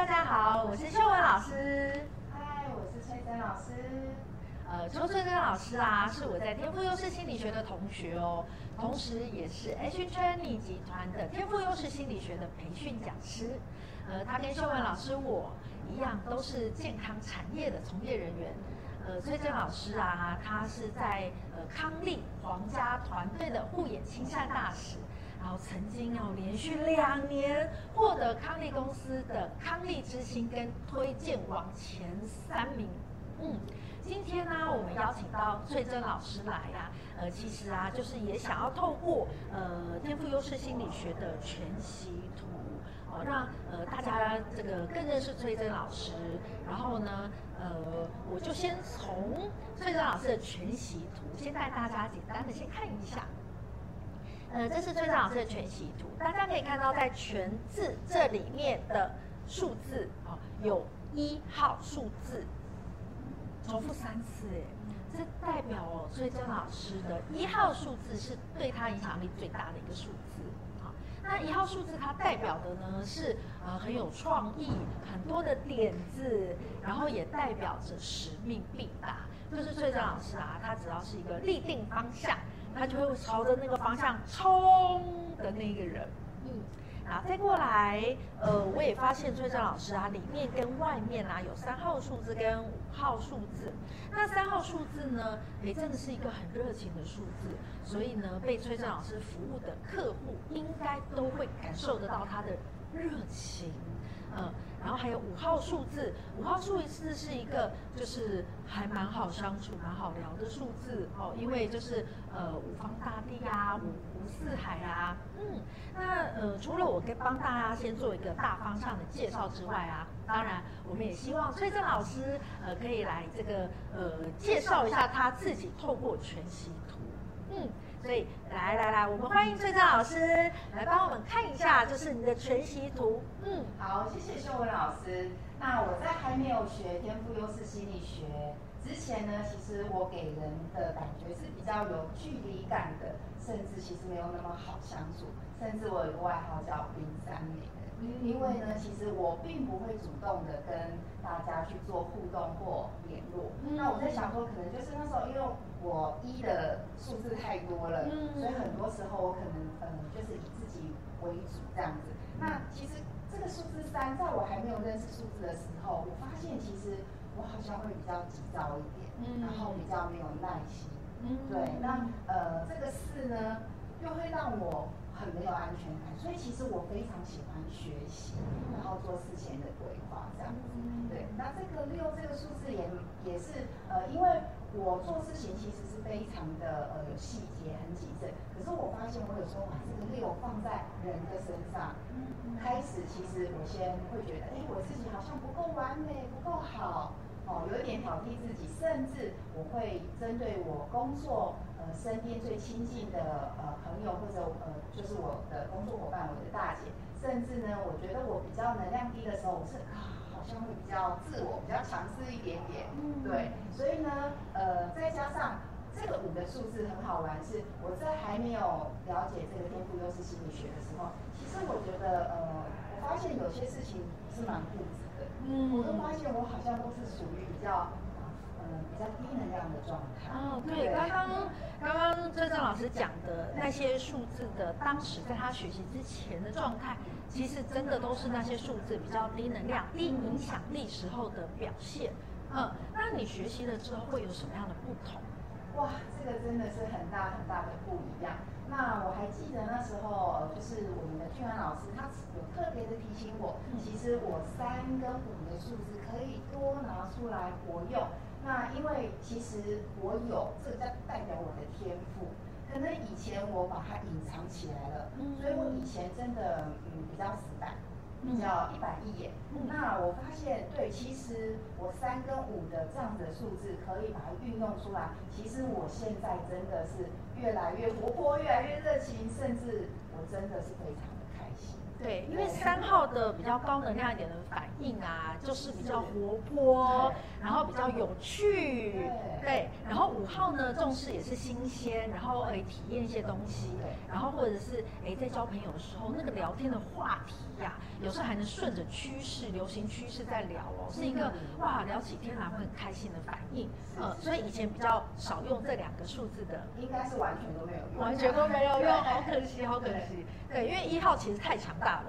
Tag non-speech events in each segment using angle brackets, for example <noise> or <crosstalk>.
大家好，我是秀文老师。嗨，我是崔珍老师。呃，邱崔真老师啊，是我在天赋优势心理学的同学哦，同时也是 H Training 集团的天赋优势心理学的培训讲师。呃，他跟秀文老师我一样，都是健康产业的从业人员。呃，崔珍老师啊，他是在呃康利皇家团队的护眼亲善大使。然后曾经要连续两年获得康利公司的康利之星跟推荐网前三名。嗯，今天呢，我们邀请到翠珍老师来呀、啊，呃，其实啊，就是也想要透过呃天赋优势心理学的全息图，哦，让呃大家这个更认识崔真老师。然后呢，呃，我就先从崔真老师的全息图，先带大家简单的先看一下。呃，这是崔真老师的全息图，大家可以看到，在全字这里面的数字、哦，有一号数字重复三次，哎，这代表哦，崔真老师的一号数字是对他影响力最大的一个数字。好，那一号数字它代表的呢是呃很有创意，很多的点子，然后也代表着使命必达。就是崔真老师啊，他只要是一个立定方向。他就会朝着那个方向冲的那个人，嗯，啊，再过来，呃，我也发现崔真老师啊，里面跟外面啊有三号数字跟五号数字。那三号数字呢，也真的是一个很热情的数字，所以呢，被崔真老师服务的客户应该都会感受得到他的热情，嗯。然后还有五号数字，五号数字是一个就是还蛮好相处、蛮好聊的数字哦，因为就是呃五方大地啊，五湖四海啊，嗯，那呃除了我跟帮大家先做一个大方向的介绍之外啊，当然我们也希望崔正老师呃可以来这个呃介绍一下他自己透过全息图，嗯。所以来来来，我们欢迎崔真老师来帮我们看一下，就是你的全息图。嗯，好，谢谢秀文老师。那我在还没有学天赋优势心理学之前呢，其实我给人的感觉是比较有距离感的，甚至其实没有那么好相处，甚至我有个外号叫冰山美。因为呢，其实我并不会主动的跟大家去做互动或联络。那我在想说，可能就是那时候，因为我一的数字太多了，所以很多时候我可能嗯，就是以自己为主这样子。那其实这个数字三，在我还没有认识数字的时候，我发现其实我好像会比较急躁一点，然后比较没有耐心。对，那呃，这个四呢，又会让我。很没有安全感，所以其实我非常喜欢学习，然后做事前的规划这样子。对，那这个六这个数字也也是呃，因为我做事情其实是非常的呃有细节，很谨慎。可是我发现我有时候把这个六放在人的身上，开始其实我先会觉得，哎，我自己好像不够完美，不够好。哦，有一点挑剔自己，甚至我会针对我工作呃身边最亲近的呃朋友或者呃就是我的工作伙伴，我的大姐，甚至呢，我觉得我比较能量低的时候，我是啊好像会比较自我，比较强势一点点，对，所以呢，呃，再加上这个五的数字很好玩，是我在还没有了解这个天赋优势心理学的时候，其实我觉得呃，我发现有些事情是蛮固执。嗯，我都发现我好像都是属于比较，嗯、呃，比较低能量的状态。哦，对，刚刚刚刚郑郑老师讲的那些数字的，当时在他学习之前的状态，其实真的都是那些数字比较低能量、低影响力时候的表现。嗯，那你学习了之后会有什么样的不同？哇，这个真的是很大很大的不一样。那我还记得那时候，就是我们的俊安老师，他有特别的提醒我，其实我三跟五的数字可以多拿出来活用。那因为其实我有，这个代代表我的天赋，可能以前我把它隐藏起来了，所以我以前真的嗯比较死板。比较一板一眼，嗯，那我发现，对，其实我三跟五的这样子的数字可以把它运用出来。其实我现在真的是越来越活泼，越来越热情，甚至我真的是非常。对，因为三号的比较高能量一点的反应啊，就是比较活泼，然后比较有趣，对。然后五号呢，重视也是新鲜，然后诶体验一些东西，然后或者是诶在交朋友的时候，那个聊天的话题呀、啊，有时候还能顺着趋势、流行趋势在聊哦，是一个哇聊起天来会很开心的反应。呃，所以以前比较少用这两个数字的，应该是完全都没有用，完全都没有用，好可惜，好可惜。对，因为一号其实太强大了，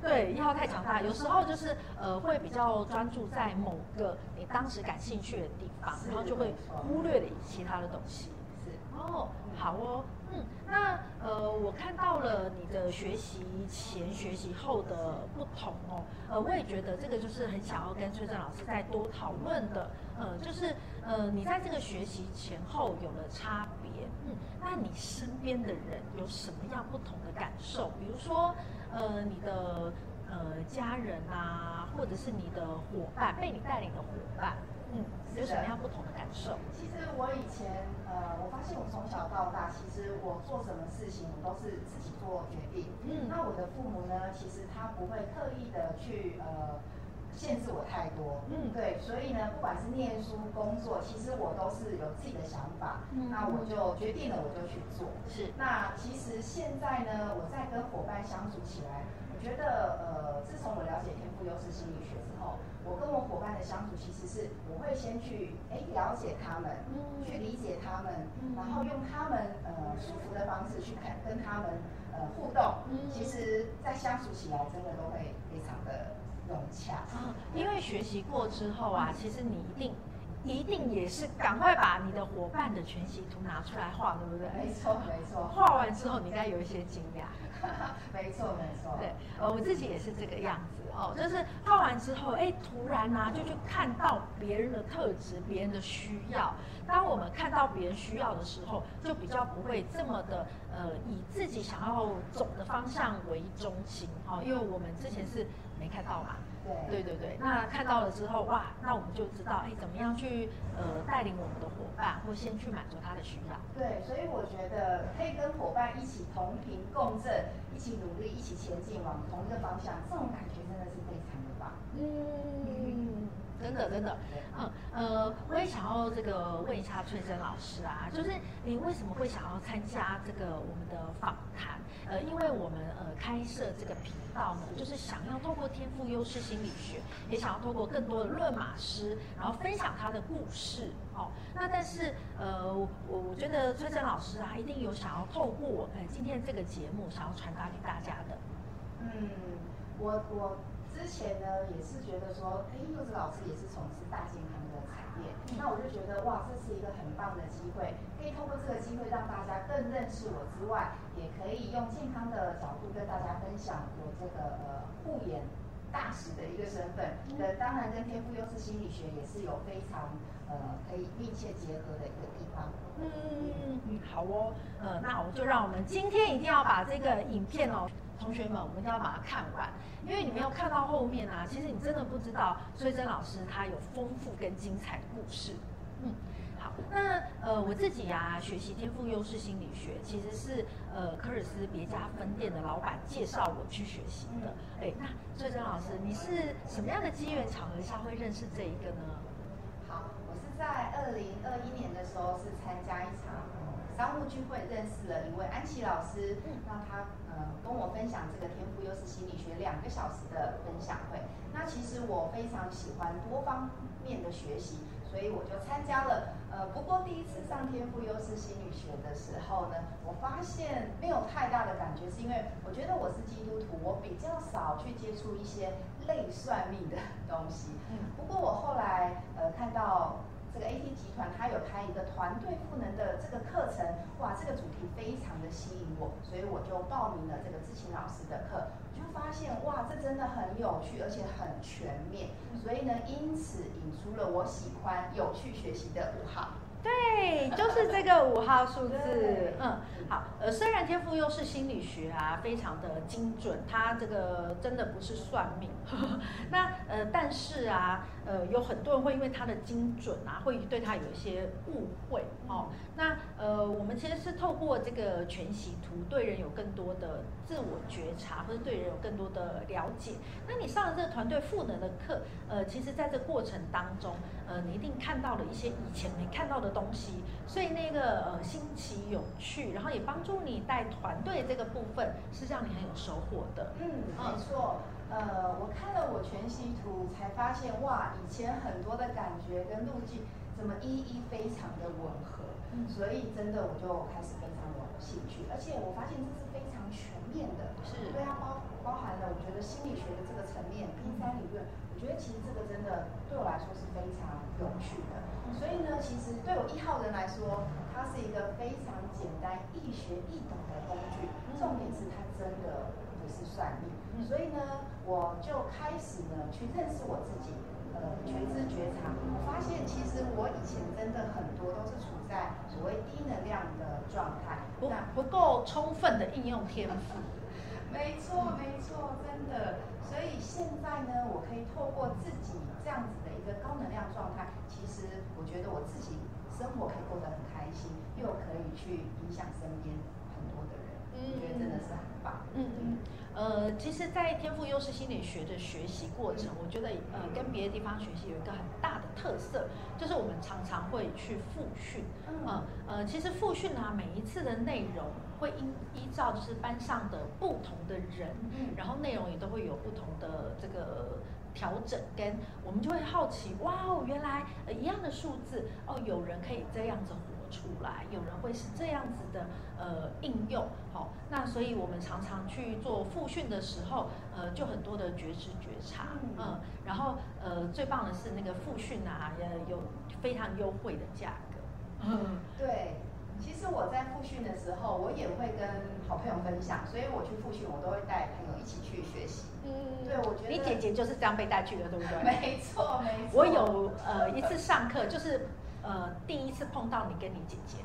对，一号太强大，有时候就是呃会比较专注在某个你当时感兴趣的地方，然后就会忽略了其他的东西。是哦，好哦，嗯，那呃我看到了你的学习前、学习后的不同哦，呃我也觉得这个就是很想要跟崔正老师再多讨论的，呃就是呃你在这个学习前后有了差别。嗯，那你身边的人有什么样不同的感受？比如说，呃，你的呃家人啊，或者是你的伙伴，被你带领的伙伴，嗯，有什么样不同的感受？其实我以前，呃，我发现我从小到大，其实我做什么事情，我都是自己做决定。嗯，那我的父母呢，其实他不会刻意的去，呃。限制我太多，嗯，对，所以呢，不管是念书、工作，其实我都是有自己的想法，嗯，那我就决定了，我就去做。是，那其实现在呢，我在跟伙伴相处起来，我觉得，呃，自从我了解天赋优势心理学之后，我跟我伙伴的相处，其实是我会先去，哎，了解他们，嗯，去理解他们，嗯，然后用他们，呃，舒服的方式去看跟他们，呃，互动，嗯，其实，在相处起来，真的都会非常的。嗯，因为学习过之后啊，其实你一定一定也是赶快把你的伙伴的全息图拿出来画，对不对？没错，没错。画完之后，你应该有一些惊讶。<laughs> 没错，没错。对，呃，我自己也是这个样子哦，就是画完之后，哎，突然呢、啊，就去看到别人的特质，别人的需要。当我们看到别人需要的时候，就比较不会这么的呃，以自己想要走的方向为中心哦，因为我们之前是。没看到嘛？对对对对，那看到了之后，哇，那我们就知道，哎，怎么样去呃带领我们的伙伴，或先去满足他的需要。对，所以我觉得可以跟伙伴一起同频共振，一起努力，一起前进，往同一个方向，这种感觉真的是非常的棒。嗯。真的真的，嗯呃，我也想要这个问一下崔珍老师啊，就是你为什么会想要参加这个我们的访谈？呃，因为我们呃开设这个频道呢，就是想要透过天赋优势心理学，也想要透过更多的论马师，然后分享他的故事。哦，那但是呃，我我觉得崔珍老师啊，一定有想要透过我们今天这个节目，想要传达给大家的。嗯，我我。之前呢，也是觉得说，哎，柚子老师也是从事大健康的产业，那我就觉得哇，这是一个很棒的机会，可以通过这个机会让大家更认识我之外，也可以用健康的角度跟大家分享我这个呃护眼大使的一个身份。呃，当然跟天赋优势心理学也是有非常呃可以密切结合的一个地方。嗯好哦，呃，那我就让我们今天一定要把这个影片哦。同学们，我们一定要把它看完，因为你没有看到后面啊，其实你真的不知道崔真老师他有丰富跟精彩的故事。嗯，好，那呃我自己呀、啊、学习天赋优势心理学，其实是呃科尔斯别家分店的老板介绍我去学习的。哎，那崔真老师，你是什么样的机缘巧合下会认识这一个呢？在二零二一年的时候是参加一场。商务聚会认识了一位安琪老师，让他呃跟我分享这个天赋优势心理学两个小时的分享会。那其实我非常喜欢多方面的学习，所以我就参加了。呃，不过第一次上天赋优势心理学的时候呢，我发现没有太大的感觉，是因为我觉得我是基督徒，我比较少去接触一些类算命的东西。不过我后来一个团队赋能的这个课程，哇，这个主题非常的吸引我，所以我就报名了这个志勤老师的课，我就发现哇，这真的很有趣，而且很全面，所以呢，因此引出了我喜欢有趣学习的五号。对，就是这个五号数字。嗯，好。呃，虽然天赋优势心理学啊非常的精准，它这个真的不是算命。呵 <laughs> 呵那呃，但是啊，呃，有很多人会因为它的精准啊，会对它有一些误会哦。那呃，我们其实是透过这个全息图，对人有更多的自我觉察，或者对人有更多的了解。那你上了这个团队赋能的课，呃，其实在这个过程当中，呃，你一定看到了一些以前没看到的东西，所以那个呃新奇有趣，然后也帮助你带团队这个部分，是让你很有收获的。嗯，没错。呃，我看了我全息图，才发现哇，以前很多的感觉跟路径怎么一一非常的吻合。嗯，所以真的我就开始非常有兴趣，而且我发现这是非常全面的，是对它包包含了我觉得心理学的这个层面，冰山理论，我觉得其实这个真的对我来说是非常有趣的。所以呢，其实对我一号人来说，它是一个非常简单、易学易懂的工具。重点是它真的不是算命，所以呢，我就开始呢去认识我自己。呃，觉知觉察，我发现其实我以前真的很多都是处在所谓低能量的状态，不不够充分的应用天赋。<laughs> 没错，没错，真的。所以现在呢，我可以透过自己这样子的一个高能量状态，其实我觉得我自己生活可以过得很开心，又可以去影响身边很多的人，嗯，我觉得真的是很棒。嗯嗯。呃，其实，在天赋优势心理学的学习过程，我觉得呃，跟别的地方学习有一个很大的特色，就是我们常常会去复训。呃呃，其实复训啊，每一次的内容会依依照就是班上的不同的人，然后内容也都会有不同的这个调整，跟我们就会好奇，哇哦，原来呃一样的数字哦，有人可以这样子。出来，有人会是这样子的，呃，应用，好、哦，那所以我们常常去做复训的时候，呃，就很多的觉知觉察，嗯，然后呃，最棒的是那个复训啊，也有非常优惠的价格，嗯，对，其实我在复训的时候，我也会跟好朋友分享，所以我去复训，我都会带朋友一起去学习，嗯，对，我觉得你姐姐就是这样被带去的，对不对？没错，没错，我有呃一次上课就是。呃，第一次碰到你跟你姐姐，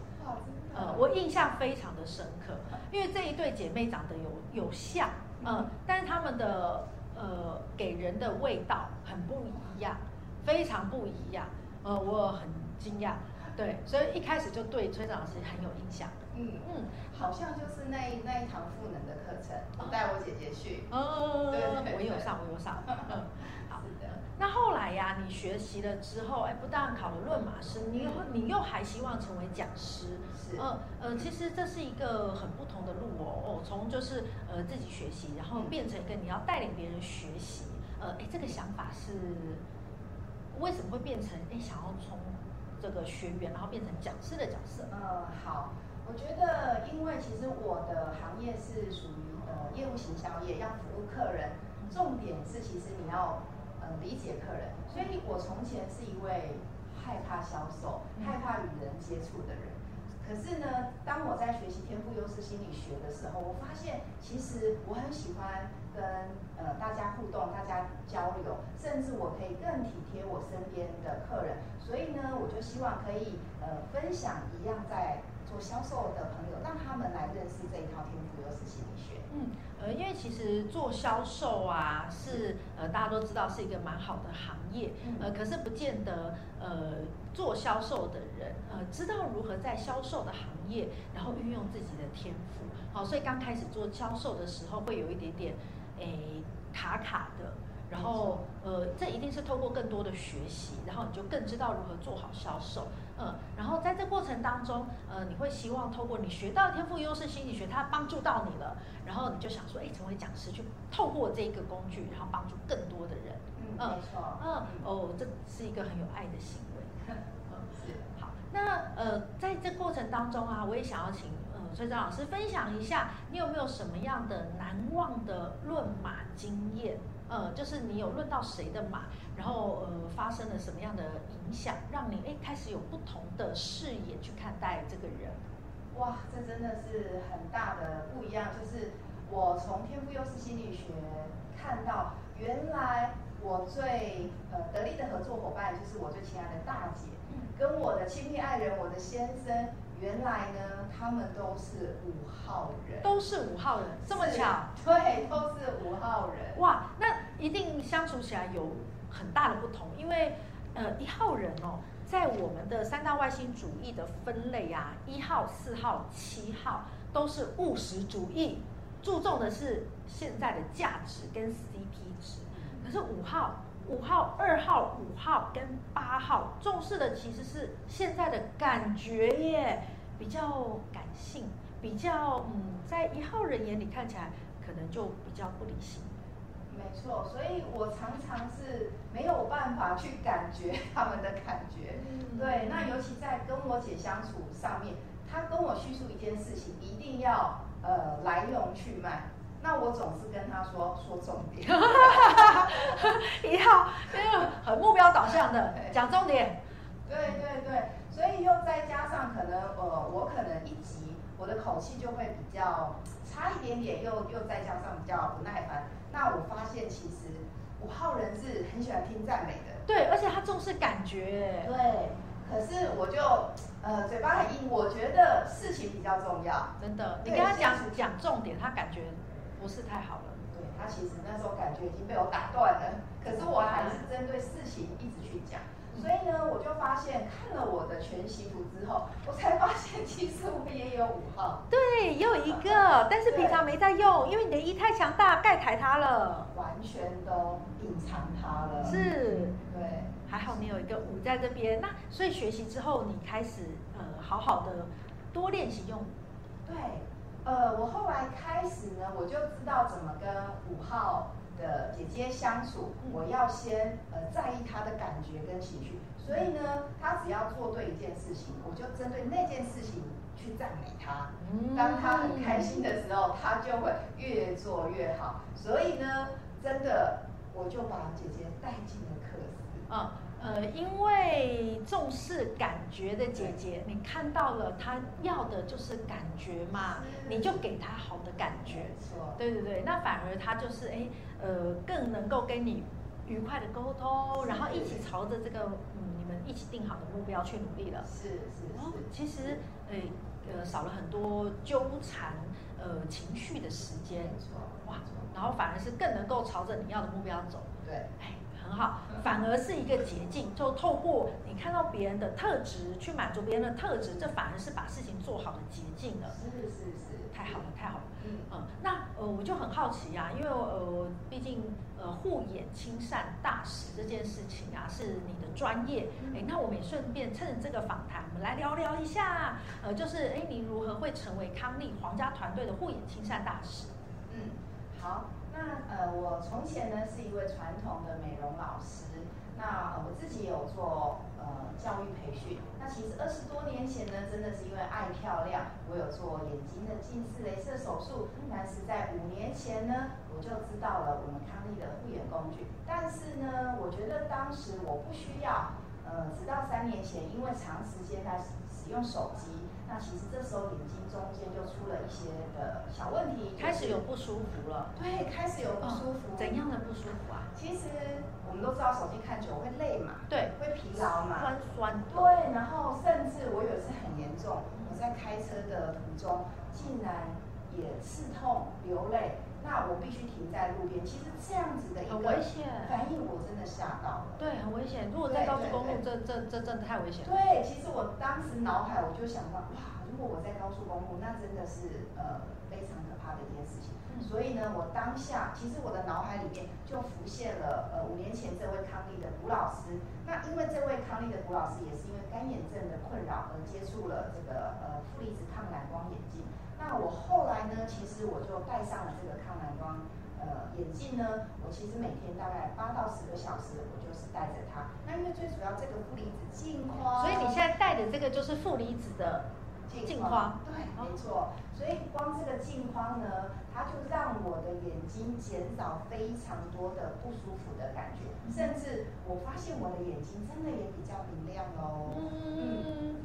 呃，我印象非常的深刻，因为这一对姐妹长得有有像，呃，但是她们的呃给人的味道很不一样，非常不一样，呃，我很惊讶，对，所以一开始就对崔老师很有印象，嗯嗯，好像就是那一那一堂赋能的课程，我带我姐姐去，哦，对，我有上，我有上，嗯。那后来呀、啊，你学习了之后，哎，不但考了论马师，你又你又还希望成为讲师，是，呃呃，其实这是一个很不同的路哦，哦，从就是呃自己学习，然后变成一个你要带领别人学习，呃，哎，这个想法是为什么会变成哎想要从这个学员，然后变成讲师的角色？呃，好，我觉得因为其实我的行业是属于呃业务行销业，要服务客人，重点是其实你要。理解客人，所以我从前是一位害怕销售、害怕与人接触的人。可是呢，当我在学习天赋优势心理学的时候，我发现其实我很喜欢跟呃大家互动、大家交流，甚至我可以更体贴我身边的客人。所以呢，我就希望可以呃分享一样在做销售的朋友，让他们来认识这一套天赋优势心理学。嗯。呃，因为其实做销售啊，是呃大家都知道是一个蛮好的行业，呃，可是不见得呃做销售的人呃知道如何在销售的行业，然后运用自己的天赋，好，所以刚开始做销售的时候会有一点点诶卡卡的。然后，呃，这一定是透过更多的学习，然后你就更知道如何做好销售，嗯，然后在这过程当中，呃，你会希望透过你学到的天赋优势心理学，它帮助到你了，然后你就想说，哎，成为讲师，去透过这个工具，然后帮助更多的人，嗯，嗯没错，嗯，哦，这是一个很有爱的行为，嗯，是，好，那呃，在这过程当中啊，我也想要请呃崔张老师分享一下，你有没有什么样的难忘的论码经验？呃，就是你有论到谁的马，然后呃发生了什么样的影响，让你哎开始有不同的视野去看待这个人。哇，这真的是很大的不一样。就是我从天赋优势心理学看到，原来我最呃得力的合作伙伴就是我最亲爱的大姐，跟我的亲密爱人我的先生，原来呢他们都是五号人，都是五号人，这么巧？对，都是五号人。哇，那一定相处起来有很大的不同，因为呃一号人哦，在我们的三大外星主义的分类啊，一号、四号、七号都是务实主义，注重的是现在的价值跟 CP 值。可是五号、五号、二号、五号跟八号重视的其实是现在的感觉耶，比较感性，比较嗯，在一号人眼里看起来可能就比较不理性。没错，所以我常常是没有办法去感觉他们的感觉。嗯、对，那尤其在跟我姐相处上面，她跟我叙述一件事情，一定要呃来龙去脉。那我总是跟他说说重点，一号，因为很目标导向的，<laughs> 讲重点。对对对，所以又再加上可能呃，我可能一急，我的口气就会比较差一点点，又又再加上比较不耐烦。那我发现其实五号人是很喜欢听赞美的，对，而且他重视感觉。对，可是我就呃嘴巴很硬，我觉得事情比较重要，真的。你跟他讲讲重点，他感觉。不是太好了，对，他其实那时候感觉已经被我打断了，可是我还是针对事情一直去讲，所以呢，我就发现看了我的全息图之后，我才发现其实我也有五号，对，也有一个，但是平常没在用，因为你的一太强大盖台它了，完全都隐藏它了，是，对，还好你有一个五在这边，那所以学习之后，你开始呃好好的多练习用，对。呃，我后来开始呢，我就知道怎么跟五号的姐姐相处。我要先呃在意她的感觉跟情绪，所以呢，他只要做对一件事情，我就针对那件事情去赞美她。当他很开心的时候，他就会越做越好。所以呢，真的，我就把姐姐带进了课室。嗯。呃，因为重视感觉的姐姐，你看到了她要的就是感觉嘛，你就给她好的感觉。对对对，那反而她就是哎，呃，更能够跟你愉快的沟通，然后一起朝着这个嗯你们一起定好的目标去努力了。是是是。其实呃呃少了很多纠缠呃情绪的时间。没错。哇，然后反而是更能够朝着你要的目标走。对。哎。很好，反而是一个捷径，就透过你看到别人的特质去满足别人的特质，这反而是把事情做好的捷径了。是是是，太好了，太好了。嗯嗯，那呃我就很好奇啊，因为呃毕竟呃护眼亲善大使这件事情啊是你的专业，哎，那我们也顺便趁这个访谈，我们来聊聊一下，呃就是哎你如何会成为康丽皇家团队的护眼亲善大使？嗯，好。那呃，我从前呢是一位传统的美容老师，那我自己也有做呃教育培训。那其实二十多年前呢，真的是因为爱漂亮，我有做眼睛的近视雷射手术。但是在五年前呢，我就知道了我们康丽的护眼工具。但是呢，我觉得当时我不需要。呃，直到三年前，因为长时间在使用手机。那其实这时候眼睛中间就出了一些的小问题，开始有不舒服了。对，开始有不舒服。怎样的不舒服啊？其实我们都知道手机看久会累嘛，对，会疲劳嘛，酸酸。对，然后甚至我有一次很严重，我在开车的途中竟然也刺痛流泪。那我必须停在路边。其实这样子的一个反应，我真的吓到了。对，很危险。如果在高速公路，这这这真的太危险了。对，其实我当时脑海我就想到，哇，如果我在高速公路，那真的是呃非常可怕的一件事情。嗯、所以呢，我当下其实我的脑海里面就浮现了呃五年前这位康丽的古老师。那因为这位康丽的古老师也是因为干眼症的困扰而接触了这个呃负离子抗蓝光眼镜。那我后来呢，其实我就戴上了这个抗蓝光呃眼镜呢，我其实每天大概八到十个小时，我就是戴着它。那因为最主要这个负离子镜框，所以你现在戴的这个就是负离子的镜框，对，没错。所以光这个镜框呢，它就让我的眼睛减少非常多的不舒服的感觉，甚至我发现我的眼睛真的也比较明亮喽。嗯，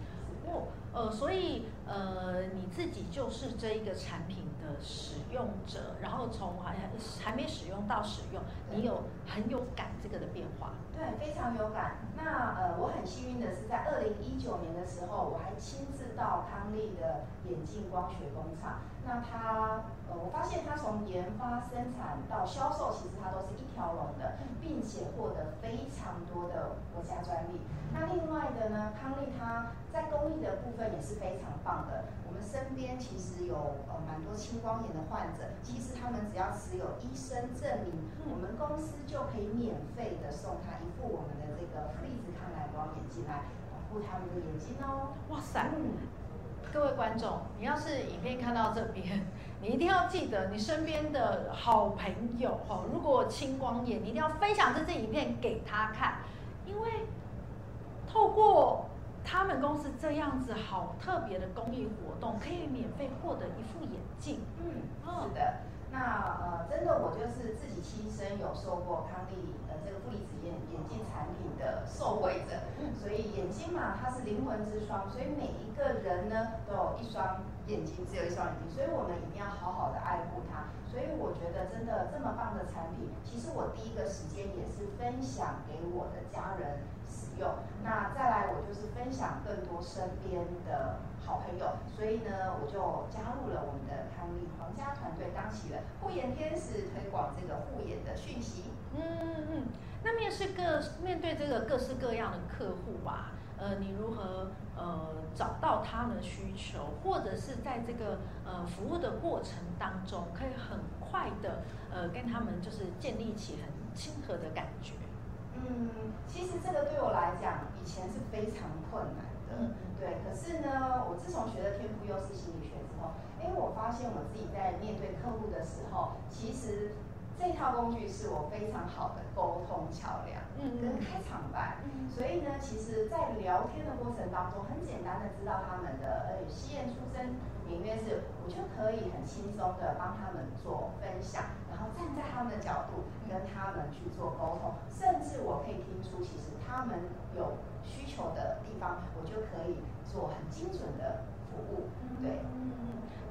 哦。呃，所以呃，你自己就是这一个产品的使用者，然后从好像还没使用到使用，你有很有感这个的变化。对，非常有感。那呃，我很幸运的是，在二零一九年的时候，我还亲自到康利的眼镜光学工厂。那它呃，我发现它从研发、生产到销售，其实它都是一条龙的，并且获得非常多的国家专利。那另外的呢，康利它在公益的部分也是非常棒的。我们身边其实有呃蛮多青光眼的患者，其实他们只要持有医生证明，我们公司就可以免费的送他一副我们的这个负离子抗蓝光眼镜来保护他们的眼睛哦。哇塞！嗯各位观众，你要是影片看到这边，你一定要记得你身边的好朋友哈，如果青光眼，你一定要分享这支影片给他看，因为透过他们公司这样子好特别的公益活动，可以免费获得一副眼镜。嗯，是的。那呃，真的我就是自己亲身有受过康利呃这个负离子眼眼镜产品的受惠者，所以眼睛嘛，它是灵魂之窗，所以每一个人呢都有一双眼睛，只有一双眼睛，所以我们一定要好好的爱护它。所以我觉得真的这么棒的产品，其实我第一个时间也是分享给我的家人使用，那再来我就是分享更多身边的。好朋友，所以呢，我就加入了我们的康利皇家团队，当起了护眼天使，推广这个护眼的讯息。嗯嗯嗯。那面试各面对这个各式各样的客户吧，呃，你如何呃找到他们的需求，或者是在这个呃服务的过程当中，可以很快的呃跟他们就是建立起很亲和的感觉？嗯，其实这个对我来讲，以前是非常困难。嗯，对。可是呢，我自从学了天赋优势心理学之后，哎，我发现我自己在面对客户的时候，其实这套工具是我非常好的沟通桥梁，嗯，跟开场白。嗯，所以呢，其实，在聊天的过程当中，很简单的知道他们的呃，西研出身，名月是，我就可以很轻松的帮他们做分享，然后站在他们的角度跟他们去做沟通，甚至我可以听出，其实他们有。需求的地方，我就可以做很精准的服务。对，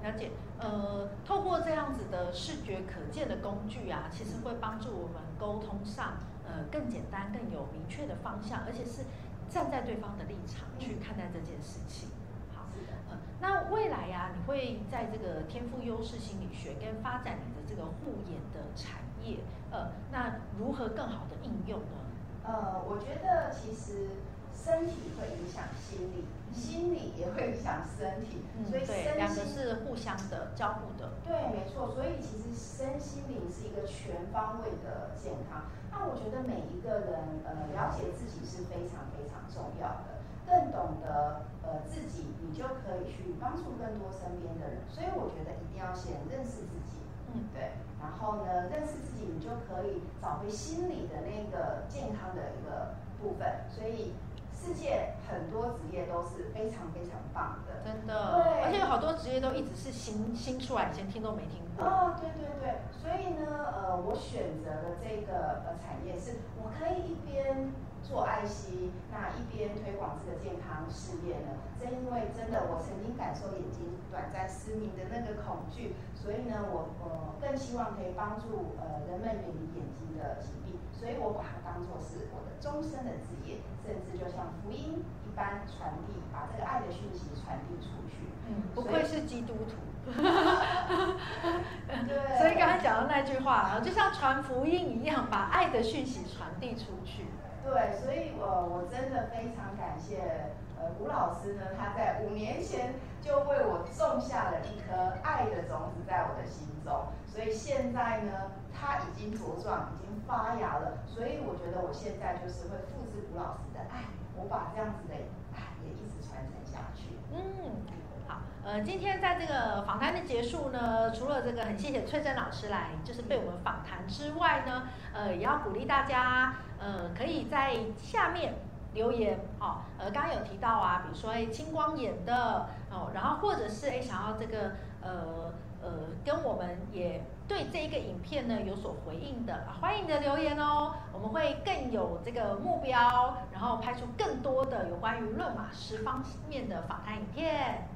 了解。呃，透过这样子的视觉可见的工具啊，其实会帮助我们沟通上，呃，更简单、更有明确的方向，而且是站在对方的立场去看待这件事情。好，呃，那未来呀，你会在这个天赋优势心理学跟发展你的这个护眼的产业，呃，那如何更好的应用呢？呃，我觉得其实。身体会影响心理，心理也会影响身体，嗯、所以身两个是互相的交互的。对，没错。所以其实身心灵是一个全方位的健康。那我觉得每一个人呃了解自己是非常非常重要的，更懂得呃自己，你就可以去帮助更多身边的人。所以我觉得一定要先认识自己，嗯，对。然后呢，认识自己，你就可以找回心理的那个健康的一个部分。所以。世界很多职业都是非常非常棒的，真的，对，而且有好多职业都一直是新新出来，以前听都没听过。哦，对对对，所以呢，呃，我选择了这个呃产业是，我可以一边做爱惜，那一边推广这个健康事业呢。正因为真的，我曾经感受眼睛短暂失明的那个恐惧，所以呢，我我更希望可以帮助呃人们远离眼睛的疾病，所以我把它当做是我的终身的职业。甚至就像福音一般传递，把这个爱的讯息传递出去。嗯，不愧是基督徒。<laughs> <laughs> 对。所以刚才讲的那句话，就像传福音一样，把爱的讯息传递出去。对，所以我我真的非常感谢呃吴老师呢，他在五年前就为我种下了一颗爱的种子在我的心中，所以现在呢，它已经茁壮，已经发芽了。所以我觉得我现在就是会复制吴老师的。爱，我把这样子的爱也一直传承下去。嗯，好，呃，今天在这个访谈的结束呢，除了这个很谢谢翠珍老师来，就是被我们访谈之外呢，呃，也要鼓励大家，呃，可以在下面留言，哦，呃，刚刚有提到啊，比如说哎，青光眼的，哦，然后或者是哎，想要这个，呃，呃，跟我们也。对这一个影片呢有所回应的，欢迎你的留言哦，我们会更有这个目标，然后拍出更多的有关于论马师方面的访谈影片。